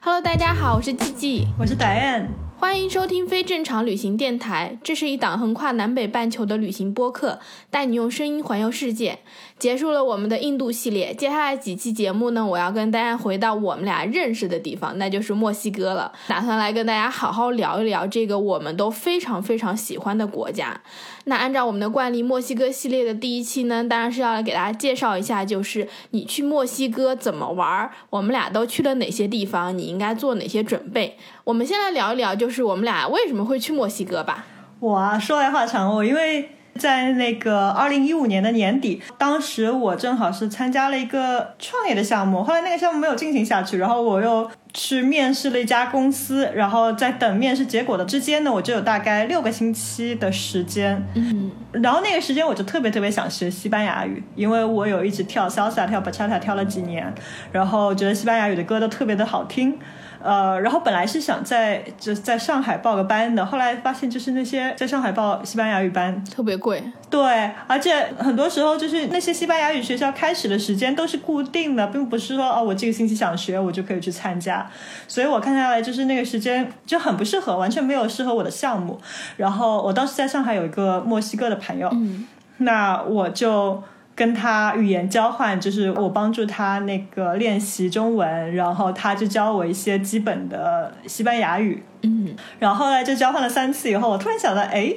Hello，大家好，我是 G G，我是 Diane，欢迎收听非正常旅行电台。这是一档横跨南北半球的旅行播客，带你用声音环游世界。结束了我们的印度系列，接下来几期节目呢，我要跟大家回到我们俩认识的地方，那就是墨西哥了。打算来跟大家好好聊一聊这个我们都非常非常喜欢的国家。那按照我们的惯例，墨西哥系列的第一期呢，当然是要来给大家介绍一下，就是你去墨西哥怎么玩，我们俩都去了哪些地方，你应该做哪些准备。我们先来聊一聊，就是我们俩为什么会去墨西哥吧。我啊，说来话长，我因为。在那个二零一五年的年底，当时我正好是参加了一个创业的项目，后来那个项目没有进行下去，然后我又去面试了一家公司，然后在等面试结果的之间呢，我就有大概六个星期的时间，嗯，然后那个时间我就特别特别想学西班牙语，因为我有一直跳 salsa 跳 bachata 跳了几年，然后觉得西班牙语的歌都特别的好听。呃，然后本来是想在就在上海报个班的，后来发现就是那些在上海报西班牙语班特别贵，对，而且很多时候就是那些西班牙语学校开始的时间都是固定的，并不是说哦我这个星期想学我就可以去参加，所以我看下来就是那个时间就很不适合，完全没有适合我的项目。然后我当时在上海有一个墨西哥的朋友，嗯，那我就。跟他语言交换，就是我帮助他那个练习中文，然后他就教我一些基本的西班牙语。嗯，然后后来就交换了三次以后，我突然想到，哎，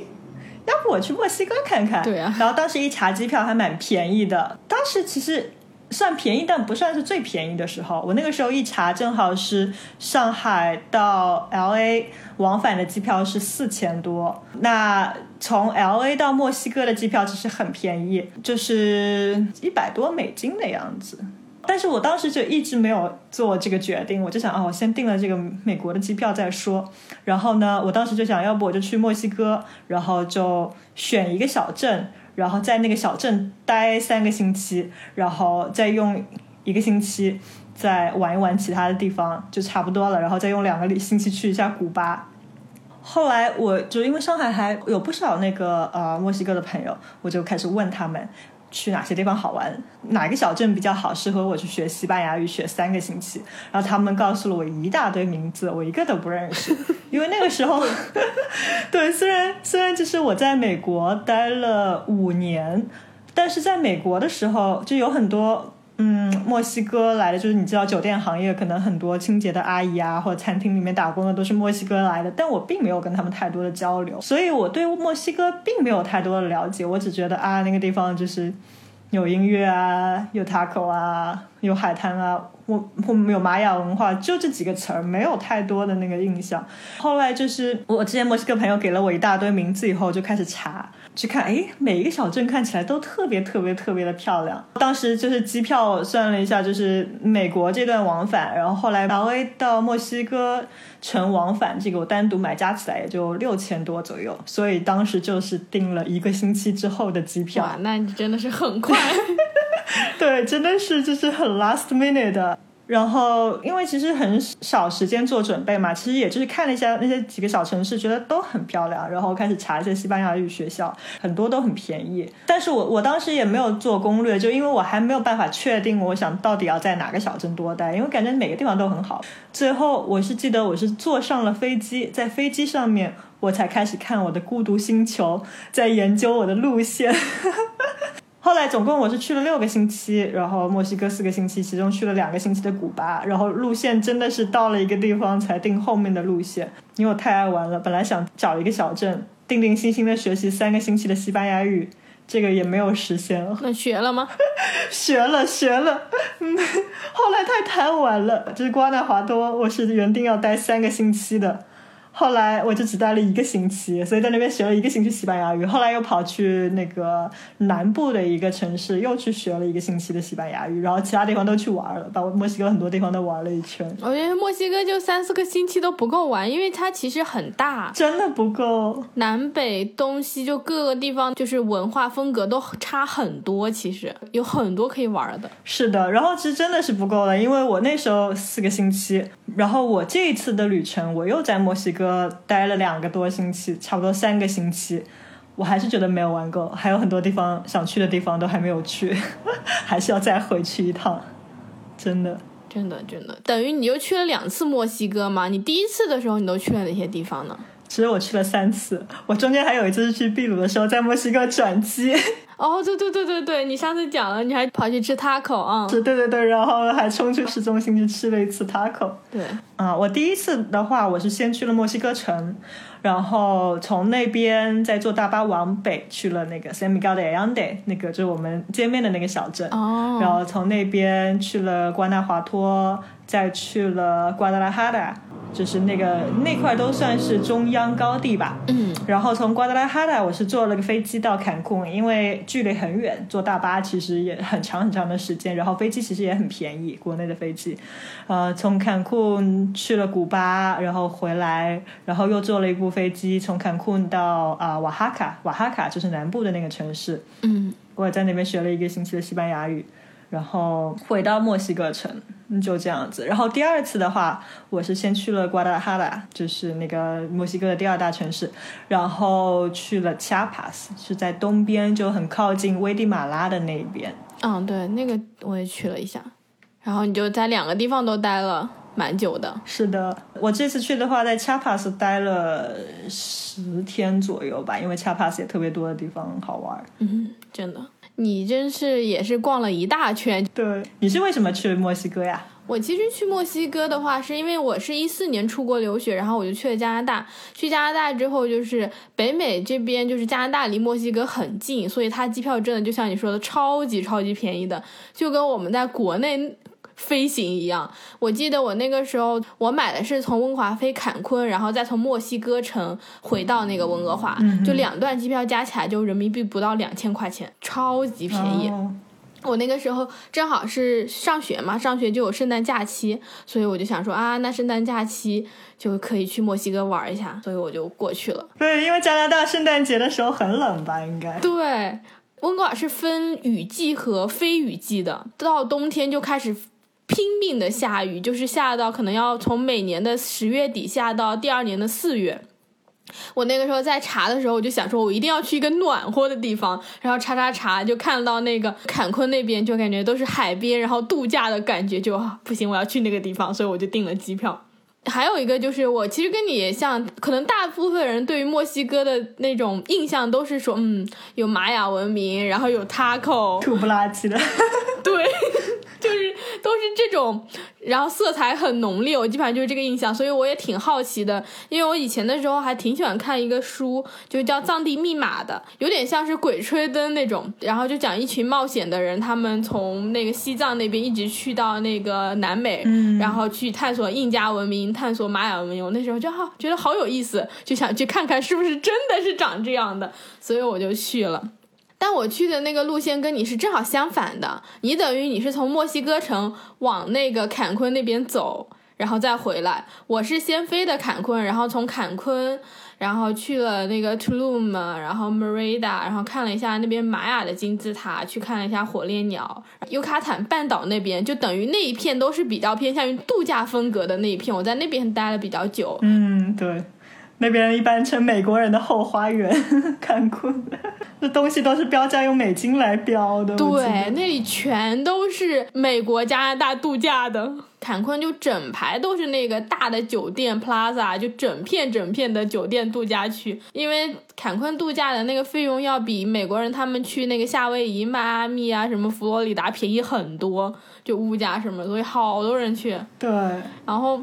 要不我去墨西哥看看？对啊。然后当时一查机票还蛮便宜的，当时其实。算便宜，但不算是最便宜的时候。我那个时候一查，正好是上海到 L A 往返的机票是四千多。那从 L A 到墨西哥的机票其实很便宜，就是一百多美金的样子。但是我当时就一直没有做这个决定，我就想，哦，我先订了这个美国的机票再说。然后呢，我当时就想要不我就去墨西哥，然后就选一个小镇。然后在那个小镇待三个星期，然后再用一个星期再玩一玩其他的地方，就差不多了。然后再用两个星期去一下古巴。后来我就因为上海还有不少那个呃墨西哥的朋友，我就开始问他们。去哪些地方好玩？哪个小镇比较好，适合我去学西班牙语学三个星期？然后他们告诉了我一大堆名字，我一个都不认识。因为那个时候，对，虽然虽然就是我在美国待了五年，但是在美国的时候就有很多。嗯，墨西哥来的就是你知道，酒店行业可能很多清洁的阿姨啊，或者餐厅里面打工的都是墨西哥来的，但我并没有跟他们太多的交流，所以我对墨西哥并没有太多的了解。我只觉得啊，那个地方就是有音乐啊，有 taco 啊，有海滩啊，我我们有玛雅文化，就这几个词儿，没有太多的那个印象。后来就是我之前墨西哥朋友给了我一大堆名字以后，就开始查。去看，哎，每一个小镇看起来都特别特别特别的漂亮。当时就是机票算了一下，就是美国这段往返，然后后来 L A 到墨西哥城往返，这个我单独买加起来也就六千多左右。所以当时就是订了一个星期之后的机票。哇，那你真的是很快。对，真的是就是很 last minute 的。然后，因为其实很少时间做准备嘛，其实也就是看了一下那些几个小城市，觉得都很漂亮，然后开始查一些西班牙语学校，很多都很便宜。但是我我当时也没有做攻略，就因为我还没有办法确定，我想到底要在哪个小镇多待，因为感觉每个地方都很好。最后我是记得我是坐上了飞机，在飞机上面我才开始看我的孤独星球，在研究我的路线。后来总共我是去了六个星期，然后墨西哥四个星期，其中去了两个星期的古巴，然后路线真的是到了一个地方才定后面的路线，因为我太爱玩了。本来想找一个小镇，定定心心的学习三个星期的西班牙语，这个也没有实现了。那学了吗？学了，学了。后来太贪玩了，就是瓜纳华多，我是原定要待三个星期的。后来我就只待了一个星期，所以在那边学了一个星期西班牙语。后来又跑去那个南部的一个城市，又去学了一个星期的西班牙语。然后其他地方都去玩了，把墨西哥很多地方都玩了一圈。我觉得墨西哥就三四个星期都不够玩，因为它其实很大，真的不够。南北东西就各个地方就是文化风格都差很多，其实有很多可以玩的。是的，然后其实真的是不够了，因为我那时候四个星期，然后我这一次的旅程我又在墨西哥。待了两个多星期，差不多三个星期，我还是觉得没有玩够，还有很多地方想去的地方都还没有去，还是要再回去一趟，真的。真的真的，等于你又去了两次墨西哥吗？你第一次的时候你都去了哪些地方呢？其实我去了三次，我中间还有一次是去秘鲁的时候，在墨西哥转机。哦，对对对对对，你上次讲了，你还跑去吃 taco 啊？是，对对对，然后还冲去市中心去吃了一次 taco。对，啊，我第一次的话，我是先去了墨西哥城，然后从那边再坐大巴往北去了那个 San Miguel de Allende，那个就是我们见面的那个小镇。哦。然后从那边去了瓜纳华托，再去了瓜达拉哈达。就是那个那块都算是中央高地吧，嗯，然后从瓜达拉哈达我是坐了个飞机到坎库，因为距离很远，坐大巴其实也很长很长的时间，然后飞机其实也很便宜，国内的飞机，呃，从坎库去了古巴，然后回来，然后又坐了一部飞机从坎库到啊瓦哈卡，瓦哈卡就是南部的那个城市，嗯，我也在那边学了一个星期的西班牙语。然后回到墨西哥城，就这样子。然后第二次的话，我是先去了瓜达哈拉，就是那个墨西哥的第二大城市，然后去了恰帕斯，是在东边，就很靠近危地马拉的那一边。嗯，对，那个我也去了一下。然后你就在两个地方都待了蛮久的。是的，我这次去的话，在恰帕斯待了十天左右吧，因为恰帕斯也特别多的地方好玩。嗯，真的。你真是也是逛了一大圈。对，你是为什么去墨西哥呀？我其实去墨西哥的话，是因为我是一四年出国留学，然后我就去了加拿大。去加拿大之后，就是北美这边，就是加拿大离墨西哥很近，所以它机票真的就像你说的，超级超级便宜的，就跟我们在国内。飞行一样，我记得我那个时候我买的是从温华飞坎昆，然后再从墨西哥城回到那个温哥华，就两段机票加起来就人民币不到两千块钱，超级便宜。我那个时候正好是上学嘛，上学就有圣诞假期，所以我就想说啊，那圣诞假期就可以去墨西哥玩一下，所以我就过去了。对，因为加拿大圣诞节的时候很冷吧，应该。对，温哥华是分雨季和非雨季的，到冬天就开始。拼命的下雨，就是下到可能要从每年的十月底下到第二年的四月。我那个时候在查的时候，我就想说，我一定要去一个暖和的地方。然后查查查，就看到那个坎昆那边，就感觉都是海边，然后度假的感觉，就不行，我要去那个地方，所以我就订了机票。还有一个就是，我其实跟你也像，可能大部分人对于墨西哥的那种印象都是说，嗯，有玛雅文明，然后有 taco，土不拉几的，对。就是这种，然后色彩很浓烈，我基本上就是这个印象，所以我也挺好奇的，因为我以前的时候还挺喜欢看一个书，就叫《藏地密码》的，有点像是《鬼吹灯》那种，然后就讲一群冒险的人，他们从那个西藏那边一直去到那个南美，然后去探索印加文明，探索玛雅文明，我那时候就好觉得好有意思，就想去看看是不是真的是长这样的，所以我就去了。但我去的那个路线跟你是正好相反的，你等于你是从墨西哥城往那个坎昆那边走，然后再回来。我是先飞的坎昆，然后从坎昆，然后去了那个 Tulum，然后 Merida，然后看了一下那边玛雅的金字塔，去看了一下火烈鸟。尤卡坦半岛那边就等于那一片都是比较偏向于度假风格的那一片，我在那边待了比较久。嗯，对。那边一般称美国人的后花园，坎昆，那东西都是标价用美金来标的。对，那里全都是美国、加拿大度假的。坎昆就整排都是那个大的酒店 Plaza，就整片整片的酒店度假区。因为坎昆度假的那个费用要比美国人他们去那个夏威夷、迈阿密啊、什么佛罗里达便宜很多，就物价什么，所以好多人去。对，然后。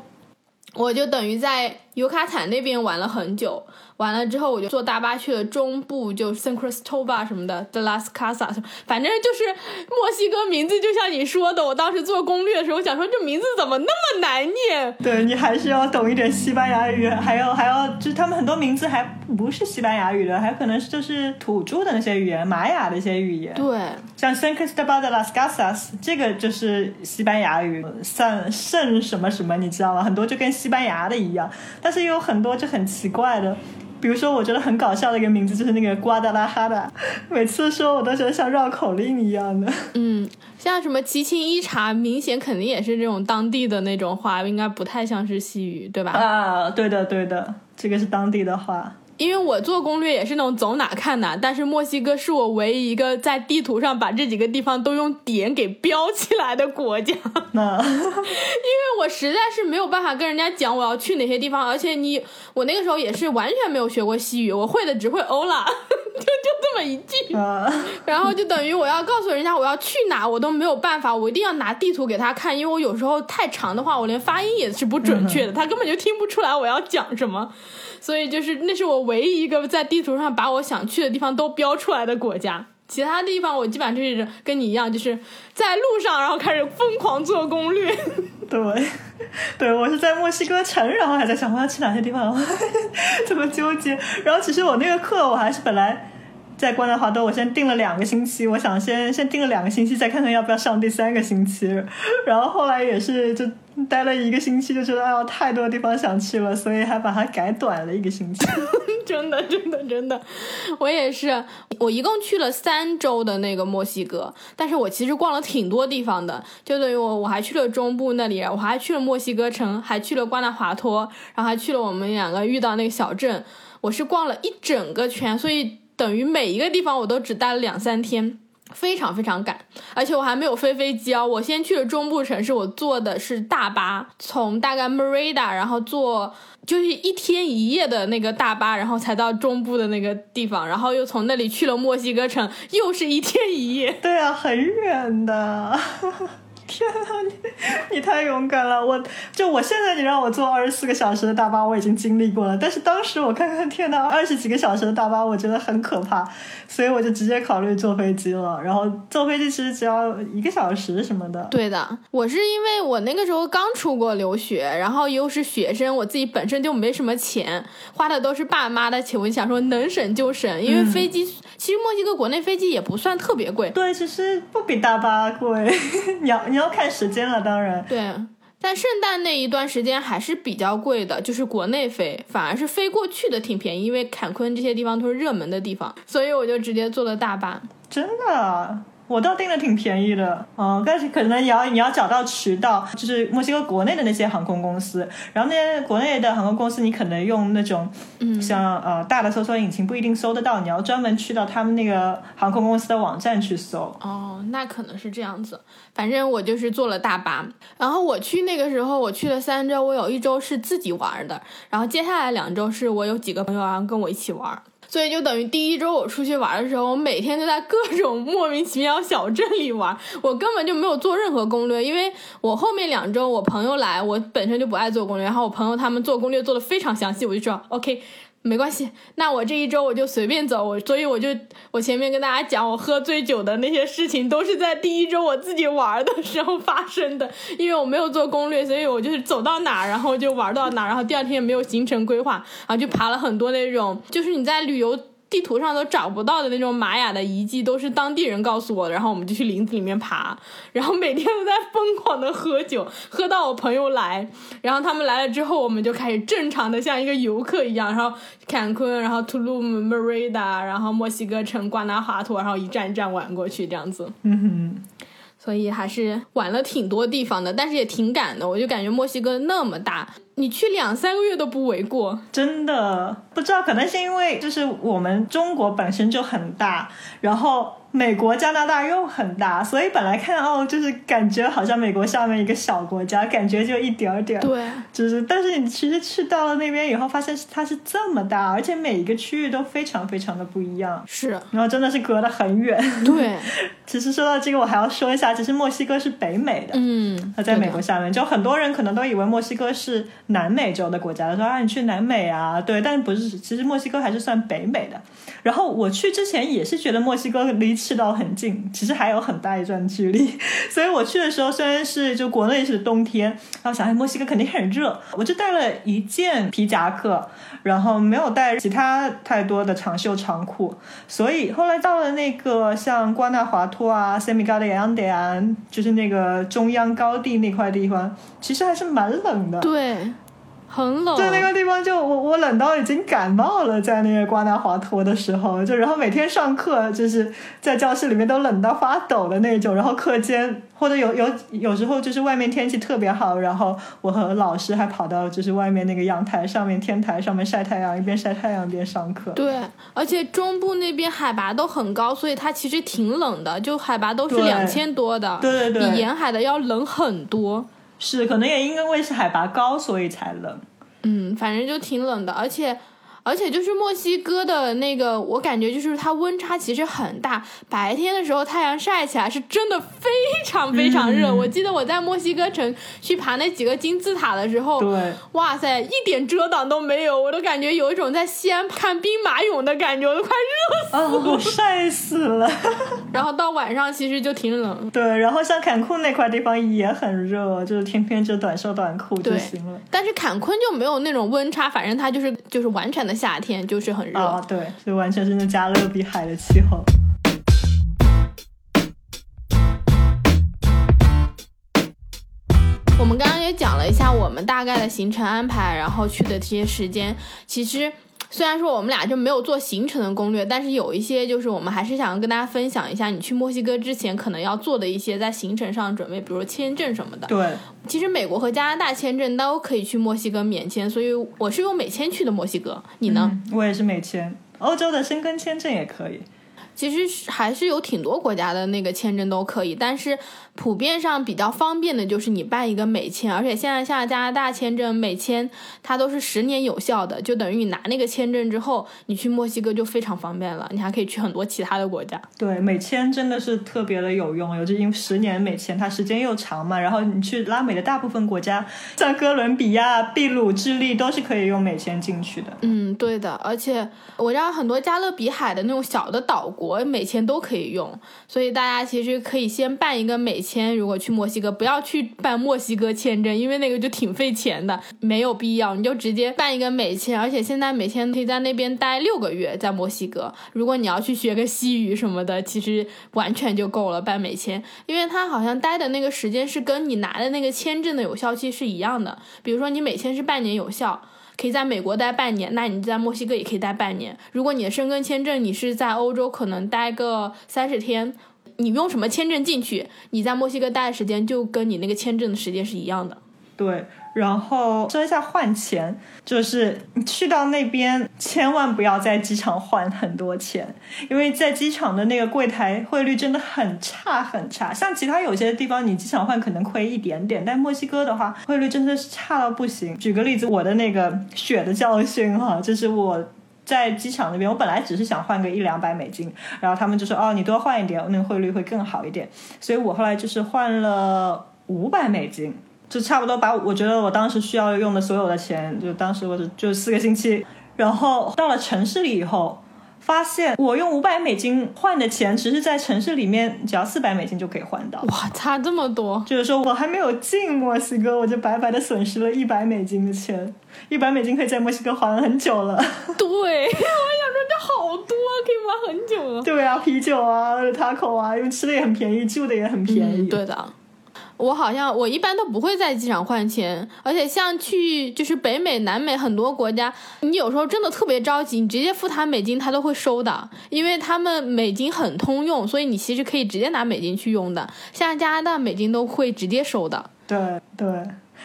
我就等于在尤卡坦那边玩了很久。完了之后，我就坐大巴去了中部，就 San Cristobal 什么的，De las Casas，反正就是墨西哥名字，就像你说的，我当时做攻略的时候，想说这名字怎么那么难念？对你还是要懂一点西班牙语，还要还要，就是他们很多名字还不是西班牙语的，还可能就是土著的那些语言，玛雅的一些语言。对，像 San Cristobal de las Casas，这个就是西班牙语，圣圣什么什么，你知道吗？很多就跟西班牙的一样，但是也有很多就很奇怪的。比如说，我觉得很搞笑的一个名字就是那个瓜达拉哈达，每次说我都觉得像绕口令一样的。嗯，像什么奇琴伊察，明显肯定也是这种当地的那种话，应该不太像是西语，对吧？啊，对的，对的，这个是当地的话。因为我做攻略也是那种走哪看哪，但是墨西哥是我唯一一个在地图上把这几个地方都用点给标起来的国家。那 因为我实在是没有办法跟人家讲我要去哪些地方，而且你我那个时候也是完全没有学过西语，我会的只会欧啦，就就这么一句，啊，然后就等于我要告诉人家我要去哪，我都没有办法，我一定要拿地图给他看，因为我有时候太长的话，我连发音也是不准确的，他根本就听不出来我要讲什么，所以就是那是我唯一一个在地图上把我想去的地方都标出来的国家。其他地方我基本上就是跟你一样，就是在路上，然后开始疯狂做攻略。对，对我是在墨西哥城，然后还在想我要去哪些地方，这么纠结。然后其实我那个课我还是本来在关纳华多，我先定了两个星期，我想先先定了两个星期，再看看要不要上第三个星期。然后后来也是就待了一个星期，就觉得哎呀太多地方想去了，所以还把它改短了一个星期。真的，真的，真的，我也是。我一共去了三周的那个墨西哥，但是我其实逛了挺多地方的，就等于我我还去了中部那里，我还去了墨西哥城，还去了瓜纳华托，然后还去了我们两个遇到那个小镇，我是逛了一整个圈，所以等于每一个地方我都只待了两三天。非常非常赶，而且我还没有飞飞机哦。我先去了中部城市，我坐的是大巴，从大概 Merida，然后坐就是一天一夜的那个大巴，然后才到中部的那个地方，然后又从那里去了墨西哥城，又是一天一夜。对啊，很远的。天啊，你你太勇敢了！我就我现在你让我坐二十四个小时的大巴，我已经经历过了。但是当时我看看，天呐，二十几个小时的大巴，我觉得很可怕，所以我就直接考虑坐飞机了。然后坐飞机其实只要一个小时什么的。对的，我是因为我那个时候刚出国留学，然后又是学生，我自己本身就没什么钱，花的都是爸妈的钱，我想说能省就省，因为飞机、其实墨西哥国内飞机也不算特别贵。对，其实不比大巴贵。你要你要看时间了，当然。对，但圣诞那一段时间还是比较贵的，就是国内飞，反而是飞过去的挺便宜，因为坎昆这些地方都是热门的地方，所以我就直接坐了大巴。真的，我倒订的挺便宜的，嗯，但是可能你要你要找到渠道，就是墨西哥国内的那些航空公司，然后那些国内的航空公司，你可能用那种，嗯像呃大的搜索引擎不一定搜得到，你要专门去到他们那个航空公司的网站去搜。哦，那可能是这样子。反正我就是坐了大巴，然后我去那个时候，我去了三周，我有一周是自己玩的，然后接下来两周是我有几个朋友然后跟我一起玩。所以就等于第一周我出去玩的时候，我每天都在各种莫名其妙小镇里玩，我根本就没有做任何攻略，因为我后面两周我朋友来，我本身就不爱做攻略，然后我朋友他们做攻略做的非常详细，我就知道 OK。没关系，那我这一周我就随便走，我所以我就我前面跟大家讲，我喝醉酒的那些事情都是在第一周我自己玩的时候发生的，因为我没有做攻略，所以我就是走到哪然后就玩到哪，然后第二天也没有行程规划，然后就爬了很多那种，就是你在旅游。地图上都找不到的那种玛雅的遗迹，都是当地人告诉我的。然后我们就去林子里面爬，然后每天都在疯狂的喝酒，喝到我朋友来。然后他们来了之后，我们就开始正常的像一个游客一样，然后坎昆，然后图鲁姆、Merida，然后墨西哥城、瓜纳华托，然后一站一站玩过去这样子。嗯哼，所以还是玩了挺多地方的，但是也挺赶的。我就感觉墨西哥那么大，你去两三个月都不为过。真的不知道，可能是因为就是我们中国本身就很大，然后美国、加拿大又很大，所以本来看哦，就是感觉好像美国下面一个小国家，感觉就一点儿点儿。对，就是，但是你其实去到了那边以后，发现它是这么大，而且每一个区域都非常非常的不一样，是，然后真的是隔得很远。对，其实说到这个，我还要说一下，其实墨西哥是北美的，嗯，它在美国下面，就很多人可能都以为墨西哥是南美洲的国家，他说啊你去南美啊，对，但不是，其实墨西哥还是算北美的。然后我去之前也是觉得墨西哥离赤道很近，其实还有很大一段距离。所以我去的时候虽然是就国内是冬天，然后想哎墨西哥肯定很热，我就带了一件皮夹克，然后没有带其他太多的长袖长裤。所以后来到了那个像瓜纳华托啊、塞米高的安德啊，就是那个中央高地那块地方，其实还是蛮冷的。对，很冷。在那个地方就我我冷到已经感冒了，在那个瓜纳华托的时候，就然后每天上课就是在教室里面都冷到发抖的那种，然后课间或者有有有时候就是外面天气特别好，然后我和老师还跑到就是外面那个阳台上面天台上面晒太阳，一边晒太阳一边上课。对，而且中部那边海拔都很高，所以它其实挺冷的，就海拔都是两千多的，对对对比沿海的要冷很多。是，可能也因为是海拔高，所以才冷。嗯，反正就挺冷的，而且。而且就是墨西哥的那个，我感觉就是它温差其实很大。白天的时候太阳晒起来是真的非常非常热。嗯我记得我在墨西哥城去爬那几个金字塔的时候，对，哇塞，一点遮挡都没有，我都感觉有一种在西安看兵马俑的感觉，我都快热死。了，我晒死了。然后到晚上其实就挺冷。对，然后像坎昆那块地方也很热，就是天天就短袖短裤就行了。但是坎昆就没有那种温差，反正它就是就是完全的夏天，就是很热。啊，对，就完全是那加勒比海的气候。我们刚刚也讲了一下我们大概的行程安排，然后去的这些时间。其实虽然说我们俩就没有做行程的攻略，但是有一些就是我们还是想跟大家分享一下，你去墨西哥之前可能要做的一些在行程上准备，比如签证什么的。对，其实美国和加拿大签证都可以去墨西哥免签，所以我是用美签去的墨西哥。你呢？嗯我也是美签，欧洲的申根签证也可以。其实是还是有挺多国家的那个签证都可以，但是普遍上比较方便的就是你办一个美签，而且现在像加拿大签证美签，它都是十年有效的，就等于你拿那个签证之后，你去墨西哥就非常方便了，你还可以去很多其他的国家。对，美签真的是特别的有用，尤其因为十年美签，它时间又长嘛。然后你去拉美的大部分国家，像哥伦比亚、秘鲁、智利都是可以用美签进去的。嗯，对的，而且我知道很多加勒比海的那种小的岛国美签都可以用，所以大家其实可以先办一个美签。如果去墨西哥，不要去办墨西哥签证，因为那个就挺费钱的，没有必要。你就直接办一个美签，而且现在美签可以在那边待六个月，在墨西哥。如果你要去学个西语什么的，其实完全就够了办美签，因为它好像待的那个时间是跟你拿的那个签证的有效期是一样的。比如说你美签是半年有效。可以在美国待半年，那你在墨西哥也可以待半年。如果你的申根签证你是在欧洲，可能待个三十天，你用什么签证进去，你在墨西哥待的时间就跟你那个签证的时间是一样的。对，然后说一下换钱，就是去到那边千万不要在机场换很多钱，因为在机场的那个柜台汇率真的很差很差。像其他有些地方你机场换可能亏一点点，但墨西哥的话汇率真的是差到不行。举个例子，我的那个血的教训哈，就是我。在机场那边，我本来只是想换个一两百美金，然后他们就说哦，你多换一点，那个汇率会更好一点。所以我后来就是换了五百美金，就差不多把我觉得我当时需要用的所有的钱，就当时我就就四个星期，然后到了城市里以后。发现我用五百美金换的钱，其实在城市里面只要四百美金就可以换到。哇，差这么多！就是说我还没有进墨西哥，我就白白的损失了一百美金的钱。一百美金可以在墨西哥还很久了。对，我想说这好多，可以玩很久了。对啊，啤酒啊，taco 啊，因为吃的也很便宜，住的也很便宜。嗯、对的。我好像我一般都不会在机场换钱，而且像去就是北美、南美很多国家，你有时候真的特别着急，你直接付他美金，他都会收的，因为他们美金很通用，所以你其实可以直接拿美金去用的。像加拿大美金都会直接收的。对对。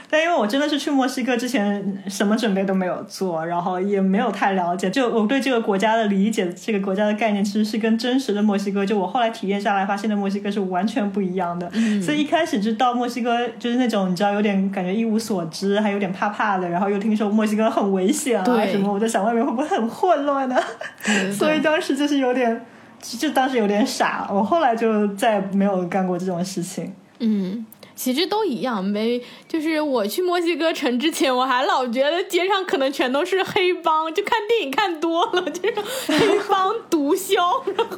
但因为我真的是去墨西哥之前什么准备都没有做，然后也没有太了解，就我对这个国家的理解，这个国家的概念其实是跟真实的墨西哥，就我后来体验下来发现的墨西哥是完全不一样的。嗯、所以一开始就到墨西哥就是那种你知道有点感觉一无所知，还有点怕怕的，然后又听说墨西哥很危险啊什么，我在想外面会不会很混乱呢、啊？所以当时就是有点，就当时有点傻。我后来就再也没有干过这种事情。嗯。其实都一样，没就是我去墨西哥城之前，我还老觉得街上可能全都是黑帮，就看电影看多了，就是黑帮毒枭。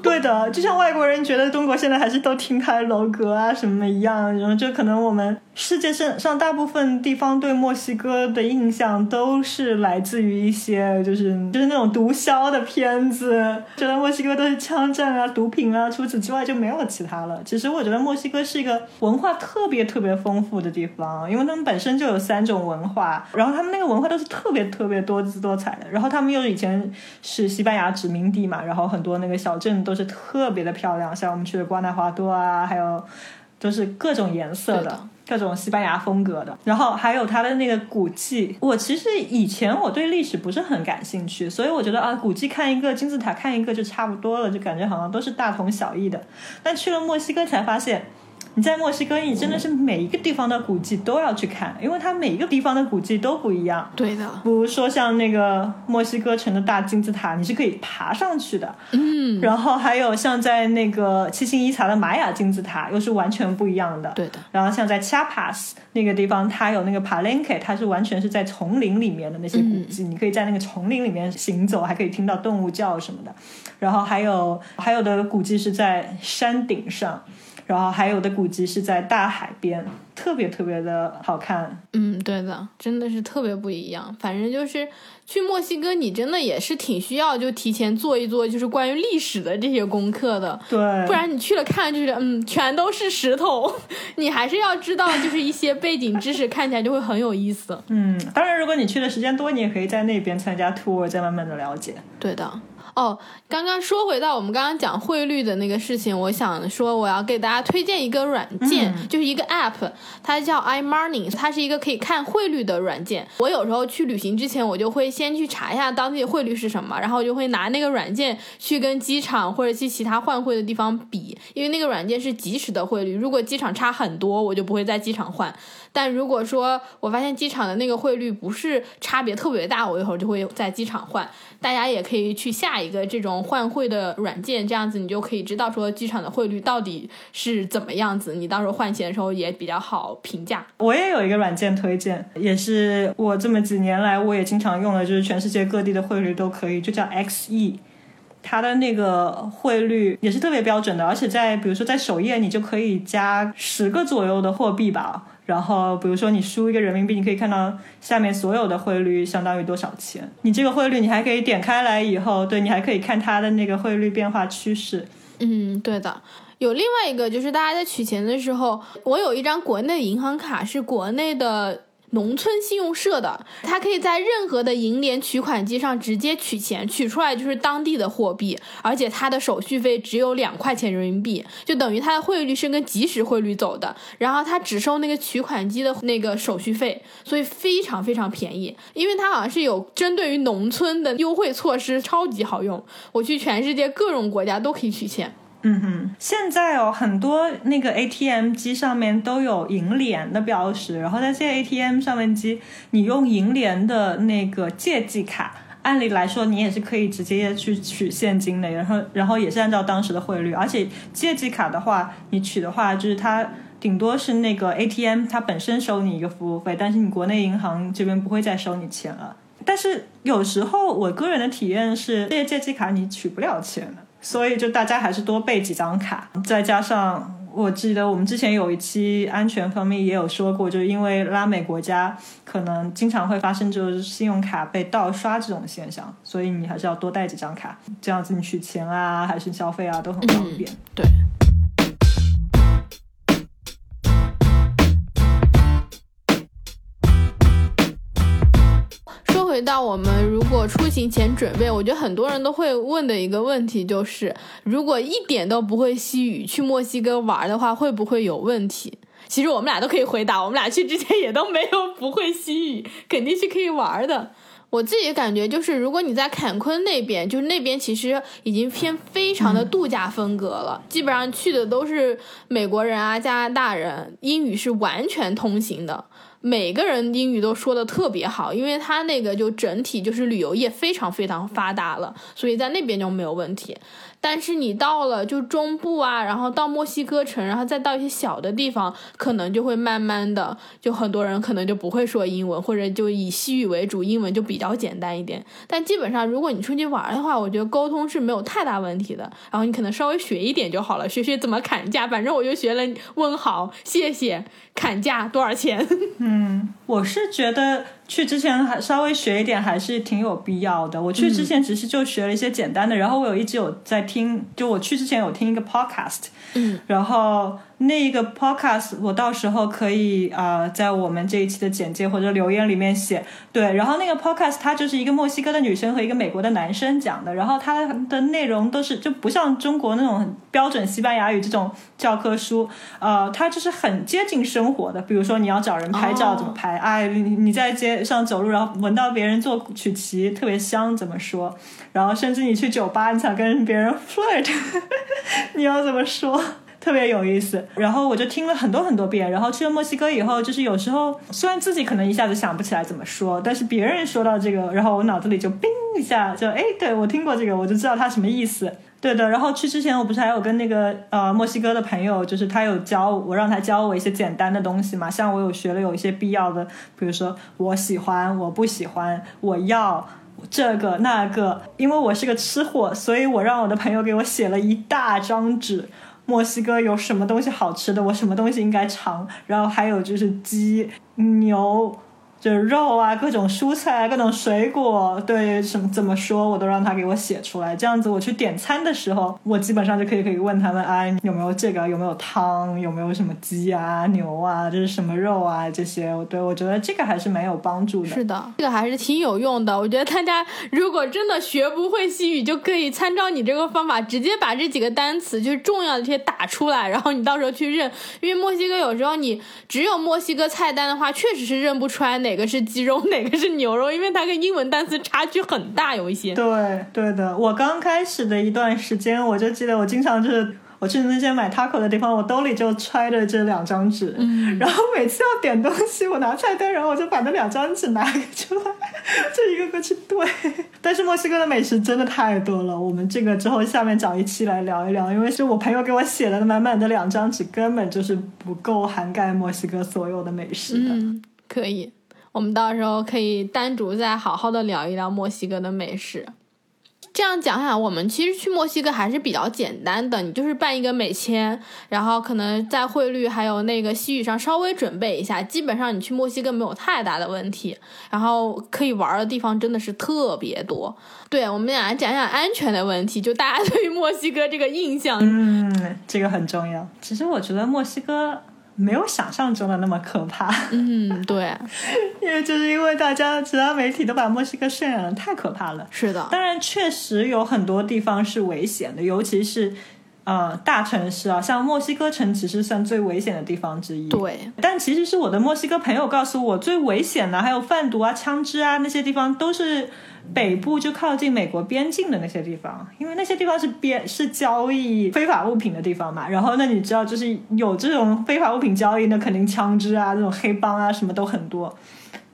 对的，就像外国人觉得中国现在还是都亭台楼阁啊什么一样，然后就可能我们世界上上大部分地方对墨西哥的印象都是来自于一些就是就是那种毒枭的片子，觉得墨西哥都是枪战啊、毒品啊，除此之外就没有其他了。其实我觉得墨西哥是一个文化特别。特别丰富的地方，因为他们本身就有三种文化，然后他们那个文化都是特别特别多姿多彩的，然后他们又以前是西班牙殖民地嘛，然后很多那个小镇都是特别的漂亮，像我们去的瓜纳华多啊，还有都是各种颜色的。各种西班牙风格的，然后还有它的那个古迹。我其实以前我对历史不是很感兴趣，所以我觉得啊，古迹看一个，金字塔看一个就差不多了，就感觉好像都是大同小异的。但去了墨西哥才发现，你在墨西哥，你真的是每一个地方的古迹都要去看，因为它每一个地方的古迹都不一样。对的，比如说像那个墨西哥城的大金字塔，你是可以爬上去的。嗯，然后还有像在那个七星伊察的玛雅金字塔，又是完全不一样的。对的，然后像在 Chiapas 那个地方，它有那个 Palenque，它是完全是在丛林里面的那些古迹，你可以在那个丛林里面行走，还可以听到动物叫什么的。然后还有还有的古迹是在山顶上，然后还有的古迹是在大海边，特别特别的好看。嗯，对的，真的是特别不一样。反正就是去墨西哥，你真的也是挺需要就提前做一做，就是关于历史的这些功课的。对，不然你去了看就是嗯，全都是石头，你还是要知道就是一些背景知识，看起来就会很有意思。嗯，当然，如果你去的时间多，你也可以在那边参加 tour，再慢慢的了解。对的。哦，刚刚说回到我们刚刚讲汇率的那个事情，我想说我要给大家推荐一个软件，嗯就是一个 app，它叫 iMoney，它是一个可以看汇率的软件。我有时候去旅行之前，我就会先去查一下当地的汇率是什么，然后我就会拿那个软件去跟机场或者去其他换汇的地方比，因为那个软件是即时的汇率，如果机场差很多，我就不会在机场换。但如果说我发现机场的那个汇率不是差别特别大，我一会儿就会在机场换。大家也可以去下一个这种换汇的软件，这样子你就可以知道说机场的汇率到底是怎么样子，你到时候换钱的时候也比较好评价。我也有一个软件推荐，也是我这么几年来我也经常用的，就是全世界各地的汇率都可以，就叫 XE。它的那个汇率也是特别标准的，而且在比如说在首页你就可以加十个左右的货币吧，然后比如说你输一个人民币，你可以看到下面所有的汇率相当于多少钱。你这个汇率你还可以点开来以后，对你还可以看它的那个汇率变化趋势。嗯，对的。有另外一个就是大家在取钱的时候，我有一张国内银行卡是国内的。农村信用社的，它可以在任何的银联取款机上直接取钱，取出来就是当地的货币，而且它的手续费只有两块钱人民币，就等于它的汇率是跟即时汇率走的，然后它只收那个取款机的那个手续费，所以非常非常便宜，因为它好像是有针对于农村的优惠措施，超级好用。我去全世界各种国家都可以取钱。嗯哼，现在哦，很多那个 ATM 机上面都有银联的标识，然后在这些 ATM 上面机，你用银联的那个借记卡，按理来说你也是可以直接去取现金的，然后然后也是按照当时的汇率，而且借记卡的话，你取的话就是它顶多是那个 ATM 它本身收你一个服务费，但是你国内银行这边不会再收你钱了。但是有时候我个人的体验是，这些借记卡你取不了钱的。所以就大家还是多备几张卡，再加上我记得我们之前有一期安全方面也有说过，就是因为拉美国家可能经常会发生就是信用卡被盗刷这种现象，所以你还是要多带几张卡，这样子你取钱啊还是消费啊都很方便。对。到我们如果出行前准备，我觉得很多人都会问的一个问题就是，如果一点都不会西语，去墨西哥玩的话，会不会有问题？其实我们俩都可以回答，我们俩去之前也都没有不会西语，肯定是可以玩的。我自己感觉就是，如果你在坎昆那边，就是那边其实已经偏非常的度假风格了，基本上去的都是美国人啊、加拿大人，英语是完全通行的。每个人英语都说的特别好，因为他那个就整体就是旅游业非常非常发达了，所以在那边就没有问题。但是你到了就中部啊，然后到墨西哥城，然后再到一些小的地方，可能就会慢慢的，就很多人可能就不会说英文，或者就以西语为主，英文就比较简单一点。但基本上如果你出去玩的话，我觉得沟通是没有太大问题的。然后你可能稍微学一点就好了，学学怎么砍价，反正我就学了问好、谢谢、砍价多少钱。嗯，我是觉得去之前还稍微学一点还是挺有必要的。我去之前只是就学了一些简单的，然后我有一直有在听，就我去之前有听一个 podcast，嗯，然后。那个 podcast 我到时候可以啊，在我们这一期的简介或者留言里面写。对，然后那个 podcast 它就是一个墨西哥的女生和一个美国的男生讲的，然后它的内容都是就不像中国那种标准西班牙语这种教科书，呃，它就是很接近生活的。比如说你要找人拍照怎么拍，哎，你你在街上走路，然后闻到别人做曲奇特别香怎么说，然后甚至你去酒吧你想跟别人 flirt，你要怎么说？特别有意思，然后我就听了很多很多遍。然后去了墨西哥以后，就是有时候虽然自己可能一下子想不起来怎么说，但是别人说到这个，然后我脑子里就冰一下，就哎，对我听过这个，我就知道它什么意思。对的。然后去之前，我不是还有跟那个呃墨西哥的朋友，就是他有教我，让他教我一些简单的东西嘛。像我有学了有一些必要的，比如说我喜欢，我不喜欢，我要这个那个。因为我是个吃货，所以我让我的朋友给我写了一大张纸。墨西哥有什么东西好吃的？我什么东西应该尝？然后还有就是鸡、牛。就肉啊，各种蔬菜啊，各种水果，对什么怎么说，我都让他给我写出来。这样子我去点餐的时候，我基本上就可以可以问他们，哎，有没有这个？有没有汤？有没有什么鸡啊、牛啊？这是什么肉啊？这些，对我觉得这个还是蛮有帮助的。是的，这个还是挺有用的。我觉得大家如果真的学不会西语，就可以参照你这个方法，直接把这几个单词就是重要的这些打出来，然后你到时候去认。因为墨西哥有时候你只有墨西哥菜单的话，确实是认不出来哪。哪个是鸡肉，哪个是牛肉？因为它跟英文单词差距很大，有一些。对对的，我刚开始的一段时间，我就记得我经常就是我去那些买 taco 的地方，我兜里就揣着这两张纸，然后每次要点东西，我拿菜单，然后我就把那两张纸拿出来，就一个个去对。但是墨西哥的美食真的太多了，我们这个之后下面找一期来聊一聊，因为是我朋友给我写的满满的两张纸，根本就是不够涵盖墨西哥所有的美食的。嗯，可以。我们到时候可以单独再好好的聊一聊墨西哥的美食。这样讲讲，我们其实去墨西哥还是比较简单的，你就是办一个美签，然后可能在汇率还有那个西语上稍微准备一下，基本上你去墨西哥没有太大的问题。然后可以玩的地方真的是特别多。对，我们俩讲讲安全的问题，就大家对于墨西哥这个印象，嗯，这个很重要。其实我觉得墨西哥。没有想象中的那么可怕。嗯，对，因为就是因为大家其他媒体都把墨西哥渲染的太可怕了。是的，当然确实有很多地方是危险的，尤其是呃大城市啊，像墨西哥城其实算最危险的地方之一。对，但其实是我的墨西哥朋友告诉我，最危险的还有贩毒啊、枪支啊那些地方都是。北部就靠近美国边境的那些地方，因为那些地方是边是交易非法物品的地方嘛。然后那你知道，就是有这种非法物品交易，那肯定枪支啊、这种黑帮啊什么都很多。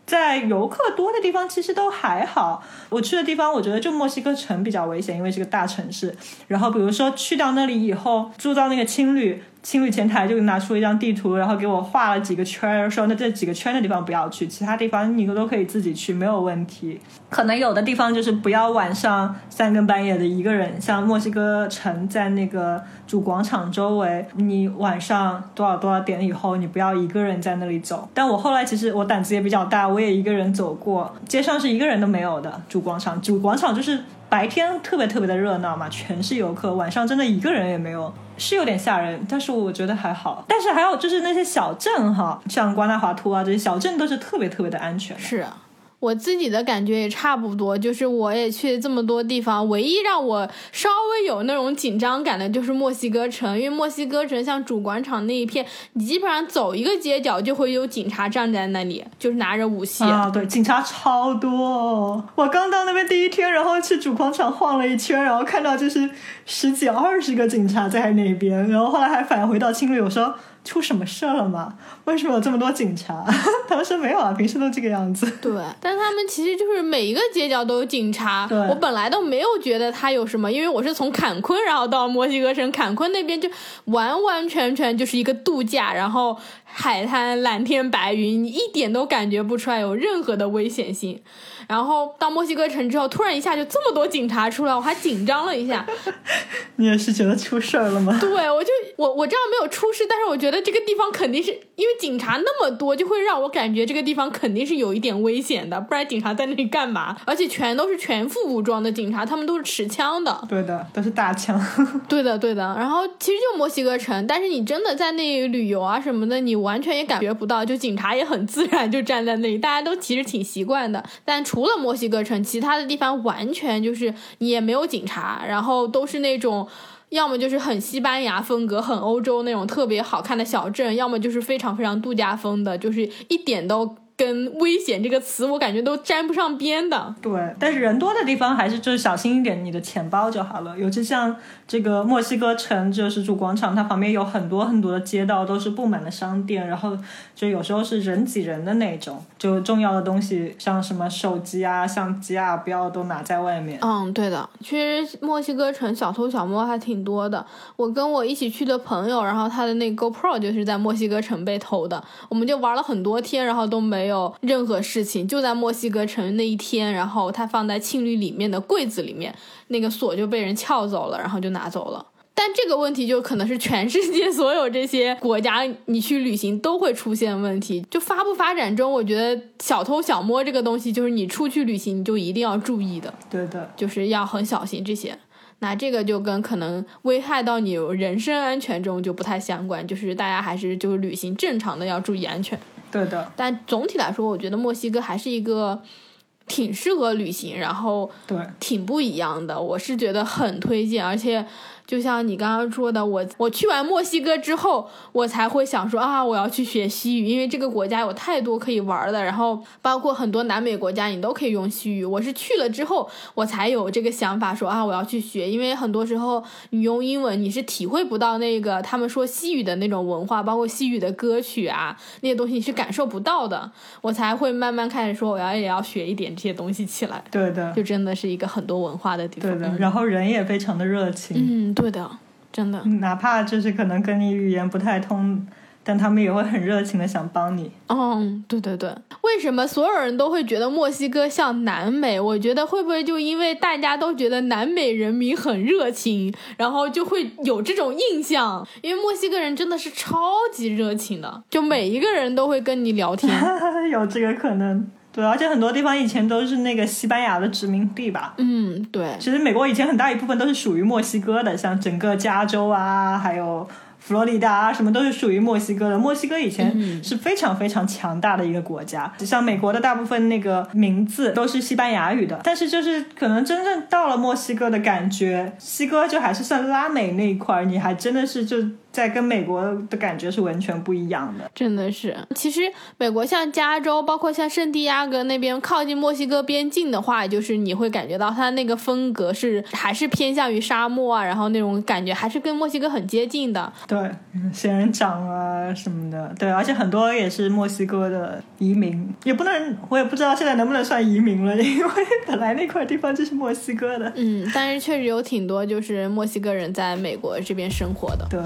在游客多的地方其实都还好。我去的地方，我觉得就墨西哥城比较危险，因为是个大城市。然后比如说去到那里以后，住到那个青旅。青旅前台就拿出一张地图，然后给我画了几个圈儿，说那这几个圈的地方不要去，其他地方你都可以自己去，没有问题。可能有的地方就是不要晚上三更半夜的一个人，像墨西哥城在那个主广场周围，你晚上多少多少点以后，你不要一个人在那里走。但我后来其实我胆子也比较大，我也一个人走过，街上是一个人都没有的。主广场，主广场就是白天特别特别的热闹嘛，全是游客，晚上真的一个人也没有。是有点吓人，但是我觉得还好。但是还有就是那些小镇哈，像瓜纳华图啊这些小镇都是特别特别的安全。是啊。我自己的感觉也差不多，就是我也去这么多地方，唯一让我稍微有那种紧张感的就是墨西哥城，因为墨西哥城像主广场那一片，你基本上走一个街角就会有警察站在那里，就是拿着武器啊，对，警察超多。我刚到那边第一天，然后去主广场晃了一圈，然后看到就是十几二十个警察在那边，然后后来还返回到青旅，我说。出什么事儿了吗？为什么有这么多警察？他们说没有啊，平时都这个样子。对，但他们其实就是每一个街角都有警察。对，我本来都没有觉得他有什么，因为我是从坎昆然后到墨西哥城，坎昆那边就完完全全就是一个度假，然后海滩蓝天白云，你一点都感觉不出来有任何的危险性。然后到墨西哥城之后，突然一下就这么多警察出来，我还紧张了一下。你也是觉得出事儿了吗？对，我就我我这样没有出事，但是我觉得这个地方肯定是因为警察那么多，就会让我感觉这个地方肯定是有一点危险的，不然警察在那里干嘛？而且全都是全副武装的警察，他们都是持枪的。对的，都是大枪。对的，对的。然后其实就墨西哥城，但是你真的在那里旅游啊什么的，你完全也感觉不到，就警察也很自然就站在那里，大家都其实挺习惯的。但除除了墨西哥城，其他的地方完全就是你也没有警察，然后都是那种。要么就是很西班牙风格、很欧洲那种特别好看的小镇，要么就是非常非常度假风的，就是一点都跟危险这个词我感觉都沾不上边的。对，但是人多的地方还是就是小心一点你的钱包就好了，尤其像。这个墨西哥城就是主广场，它旁边有很多很多的街道，都是布满了商店，然后就有时候是人挤人的那种，就重要的东西像什么手机啊、相机啊，不要都拿在外面。嗯，对的，其实墨西哥城小偷小摸还挺多的。我跟我一起去的朋友，然后他的那个 GoPro 就是在墨西哥城被偷的，我们就玩了很多天，然后都没有任何事情，就在墨西哥城那一天，然后他放在青旅里面的柜子里面。那个锁就被人撬走了，然后就拿走了。但这个问题就可能是全世界所有这些国家你去旅行都会出现问题。就发不发展中，我觉得小偷小摸这个东西，就是你出去旅行你就一定要注意的。对的，就是要很小心这些。那这个就跟可能危害到你人身安全中就不太相关，就是大家还是就是旅行正常的要注意安全。对的。但总体来说，我觉得墨西哥还是一个。挺适合旅行，然后对，挺不一样的，我是觉得很推荐，而且。就像你刚刚说的，我我去完墨西哥之后，我才会想说啊，我要去学西语，因为这个国家有太多可以玩的，然后包括很多南美国家，你都可以用西语。我是去了之后，我才有这个想法说啊，我要去学，因为很多时候你用英文你是体会不到那个他们说西语的那种文化，包括西语的歌曲啊那些东西你是感受不到的，我才会慢慢开始说我要也要学一点这些东西起来。对的，就真的是一个很多文化的地方。对的，然后人也非常的热情。嗯。对的，真的，哪怕就是可能跟你语言不太通，但他们也会很热情的想帮你。嗯，对对对。为什么所有人都会觉得墨西哥像南美？我觉得会不会就因为大家都觉得南美人民很热情，然后就会有这种印象？因为墨西哥人真的是超级热情的，就每一个人都会跟你聊天，有这个可能。对，而且很多地方以前都是那个西班牙的殖民地吧？嗯，对。其实美国以前很大一部分都是属于墨西哥的，像整个加州啊，还有佛罗里达啊，什么都是属于墨西哥的。墨西哥以前是非常非常强大的一个国家，像美国的大部分那个名字都是西班牙语的，但是就是可能真正到了墨西哥的感觉，西哥就还是算拉美那一块，你还真的是就。在跟美国的感觉是完全不一样的，真的是。其实美国像加州，包括像圣地亚哥那边靠近墨西哥边境的话，就是你会感觉到它那个风格是还是偏向于沙漠啊，然后那种感觉还是跟墨西哥很接近的。对，仙人掌啊什么的，对，而且很多也是墨西哥的移民，也不能，我也不知道现在能不能算移民了，因为本来那块地方就是墨西哥的。嗯，但是确实有挺多就是墨西哥人在美国这边生活的。对。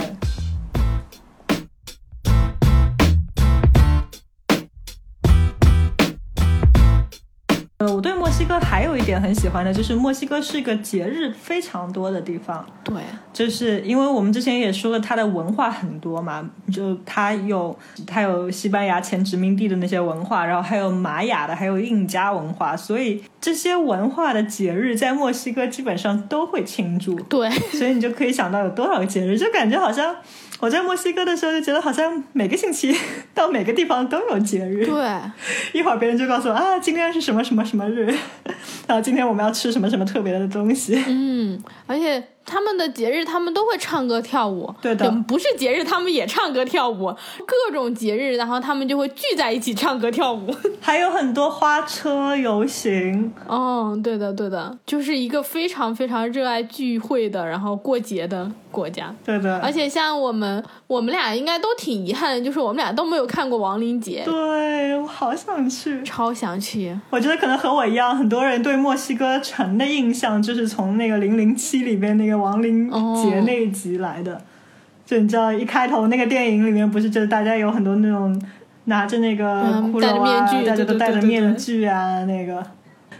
呃，我对墨西哥还有一点很喜欢的，就是墨西哥是一个节日非常多的地方。对，就是因为我们之前也说了，它的文化很多嘛，就它有它有西班牙前殖民地的那些文化，然后还有玛雅的，还有印加文化，所以这些文化的节日在墨西哥基本上都会庆祝。对，所以你就可以想到有多少个节日，就感觉好像。我在墨西哥的时候就觉得好像每个星期 到每个地方都有节日。对，一会儿别人就告诉我啊，今天是什么什么什么日，然后今天我们要吃什么什么特别的东西。嗯，而且。他们的节日，他们都会唱歌跳舞。对的，不是节日，他们也唱歌跳舞。各种节日，然后他们就会聚在一起唱歌跳舞。还有很多花车游行。哦，对的，对的，就是一个非常非常热爱聚会的，然后过节的国家。对的。而且像我们，我们俩应该都挺遗憾的，就是我们俩都没有看过亡灵节。对，我好想去，超想去。我觉得可能和我一样，很多人对墨西哥城的印象就是从那个《零零七》里边那个。亡灵节那一集来的，就你知道，一开头那个电影里面不是就大家有很多那种拿着那个骷髅啊，大家都戴着面具啊，那个。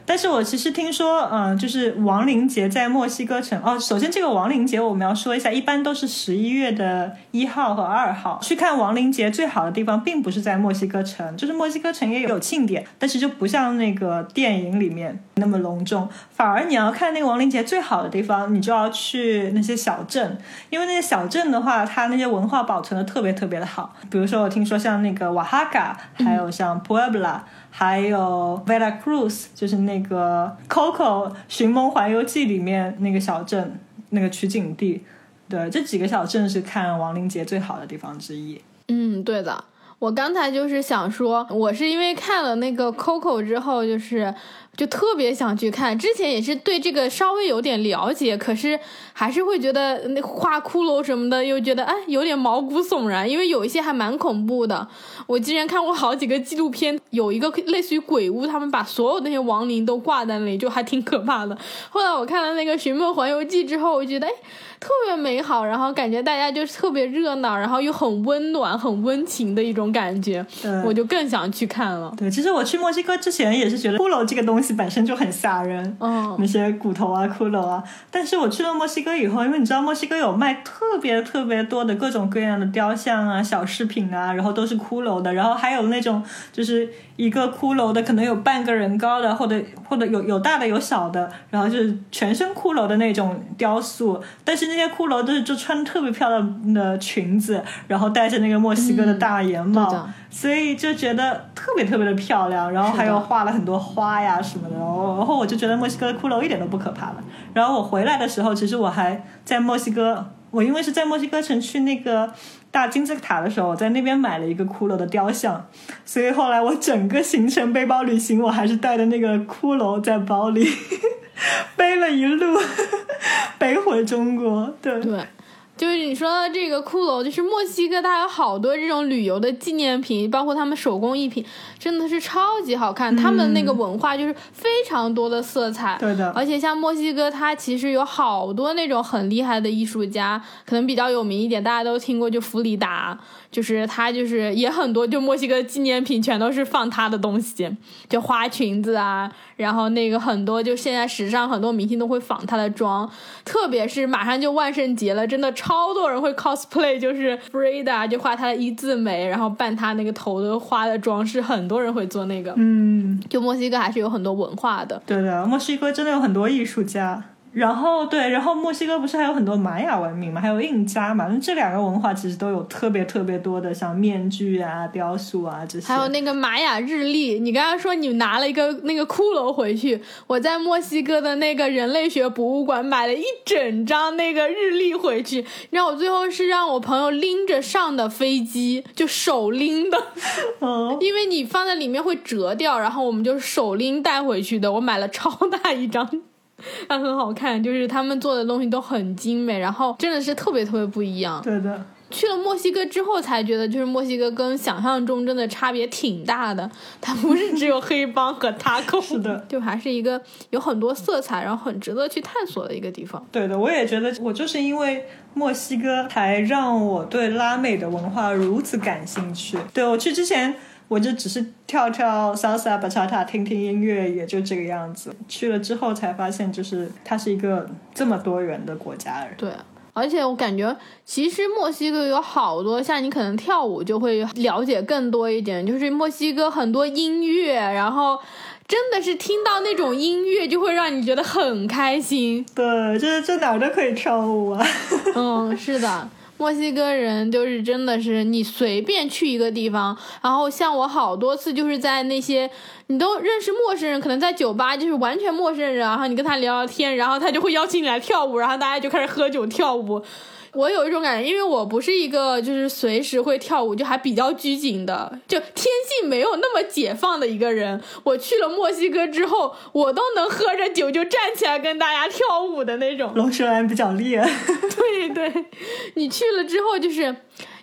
但是我其实听说，嗯，就是亡灵节在墨西哥城哦。首先，这个亡灵节我们要说一下，一般都是十一月的一号和二号去看亡灵节。最好的地方并不是在墨西哥城，就是墨西哥城也有庆典，但是就不像那个电影里面那么隆重。反而你要看那个亡灵节最好的地方，你就要去那些小镇，因为那些小镇的话，它那些文化保存的特别特别的好。比如说，我听说像那个瓦哈卡，还有像 Puebla。还有 Vera Cruz，就是那个 Coco《寻梦环游记》里面那个小镇，那个取景地。对，这几个小镇是看亡灵节最好的地方之一。嗯，对的。我刚才就是想说，我是因为看了那个 Coco 之后，就是。就特别想去看，之前也是对这个稍微有点了解，可是还是会觉得那画骷髅什么的，又觉得哎有点毛骨悚然，因为有一些还蛮恐怖的。我之前看过好几个纪录片，有一个类似于鬼屋，他们把所有那些亡灵都挂在那里，就还挺可怕的。后来我看了那个《寻梦环游记》之后，我觉得哎特别美好，然后感觉大家就是特别热闹，然后又很温暖、很温情的一种感觉，我就更想去看了。对，其实我去墨西哥之前也是觉得骷髅这个东西。本身就很吓人，嗯，那些骨头啊、骷髅啊。但是我去了墨西哥以后，因为你知道墨西哥有卖特别特别多的各种各样的雕像啊、小饰品啊，然后都是骷髅的，然后还有那种就是一个骷髅的，可能有半个人高的，或者或者有有大的有小的，然后就是全身骷髅的那种雕塑。但是那些骷髅都是就穿特别漂亮的裙子，然后戴着那个墨西哥的大檐帽，所以就觉得特别特别的漂亮。然后还有画了很多花呀。什么的，然后我就觉得墨西哥的骷髅一点都不可怕了。然后我回来的时候，其实我还在墨西哥，我因为是在墨西哥城去那个大金字塔的时候，我在那边买了一个骷髅的雕像，所以后来我整个行程背包旅行，我还是带着那个骷髅在包里 背了一路，背回中国。对。就是你说的这个骷髅，就是墨西哥，它有好多这种旅游的纪念品，包括他们手工艺品，真的是超级好看。他们那个文化就是非常多的色彩，对的。而且像墨西哥，它其实有好多那种很厉害的艺术家，可能比较有名一点，大家都听过，就弗里达。就是他，就是也很多，就墨西哥纪念品全都是放他的东西，就花裙子啊，然后那个很多，就现在时尚很多明星都会仿他的妆，特别是马上就万圣节了，真的超多人会 cosplay，就是 Frida 就画她的一字眉，然后扮她那个头的花的装饰，很多人会做那个，嗯，就墨西哥还是有很多文化的，对的，墨西哥真的有很多艺术家。然后对，然后墨西哥不是还有很多玛雅文明嘛，还有印加嘛，那这两个文化其实都有特别特别多的像面具啊、雕塑啊这些。还有那个玛雅日历，你刚刚说你拿了一个那个骷髅回去，我在墨西哥的那个人类学博物馆买了一整张那个日历回去，然后我最后是让我朋友拎着上的飞机，就手拎的，嗯，因为你放在里面会折掉，然后我们就手拎带回去的，我买了超大一张。它很好看，就是他们做的东西都很精美，然后真的是特别特别不一样。对的，去了墨西哥之后才觉得，就是墨西哥跟想象中真的差别挺大的。它不是只有黑帮和 taco，是的，就还是一个有很多色彩，然后很值得去探索的一个地方。对的，我也觉得，我就是因为墨西哥才让我对拉美的文化如此感兴趣。对我去之前。我就只是跳跳 salsa bachata，听听音乐，也就这个样子。去了之后才发现，就是它是一个这么多元的国家。对，而且我感觉，其实墨西哥有好多，像你可能跳舞就会了解更多一点。就是墨西哥很多音乐，然后真的是听到那种音乐就会让你觉得很开心。对，就是这哪儿都可以跳舞啊。嗯，是的。墨西哥人就是真的是你随便去一个地方，然后像我好多次就是在那些你都认识陌生人，可能在酒吧就是完全陌生人，然后你跟他聊聊天，然后他就会邀请你来跳舞，然后大家就开始喝酒跳舞。我有一种感觉，因为我不是一个就是随时会跳舞，就还比较拘谨的，就天性没有那么解放的一个人。我去了墨西哥之后，我都能喝着酒就站起来跟大家跳舞的那种。龙舌兰比较烈。对对，你去了之后，就是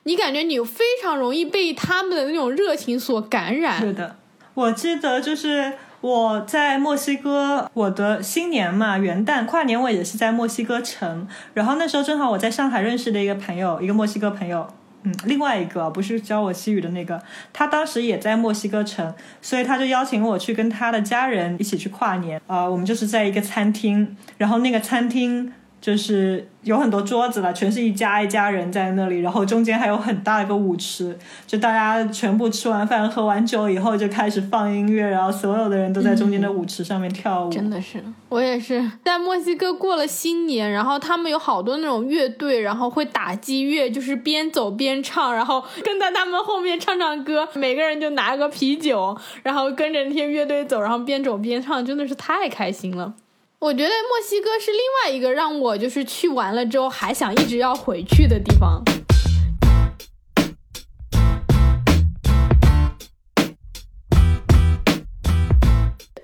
你感觉你非常容易被他们的那种热情所感染。是的，我记得就是。我在墨西哥，我的新年嘛，元旦跨年我也是在墨西哥城。然后那时候正好我在上海认识的一个朋友，一个墨西哥朋友，嗯，另外一个不是教我西语的那个，他当时也在墨西哥城，所以他就邀请我去跟他的家人一起去跨年。啊，我们就是在一个餐厅，然后那个餐厅。就是有很多桌子了，全是一家一家人在那里，然后中间还有很大一个舞池，就大家全部吃完饭喝完酒以后就开始放音乐，然后所有的人都在中间的舞池上面跳舞。真的是，我也是在墨西哥过了新年，然后他们有好多那种乐队，然后会打击乐，就是边走边唱，然后跟在他们后面唱唱歌，每个人就拿个啤酒，然后跟着那些乐队走，然后边走边唱，真的是太开心了。我觉得墨西哥是另外一个让我就是去完了之后还想一直要回去的地方。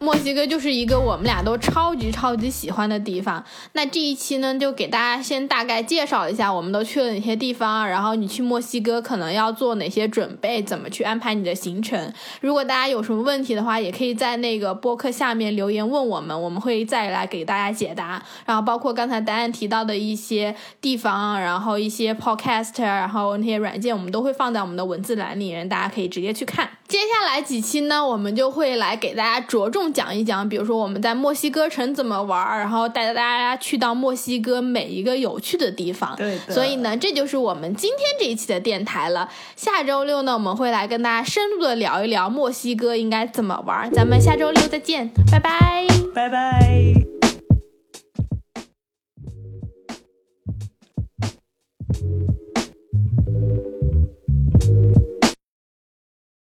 墨西哥就是一个我们俩都超级超级喜欢的地方。那这一期呢，就给大家先大概介绍一下我们都去了哪些地方，然后你去墨西哥可能要做哪些准备，怎么去安排你的行程。如果大家有什么问题的话，也可以在那个播客下面留言问我们，我们会再来给大家解答。然后包括刚才答案提到的一些地方，然后一些 podcast，然后那些软件，我们都会放在我们的文字栏里，大家可以直接去看。接下来几期呢，我们就会来给大家着重讲一讲，比如说我们在墨西哥城怎么玩，然后带着大家去到墨西哥每一个有趣的地方。对。所以呢，这就是我们今天这一期的电台了。下周六呢，我们会来跟大家深入的聊一聊墨西哥应该怎么玩。咱们下周六再见，拜拜，拜拜。Thank you.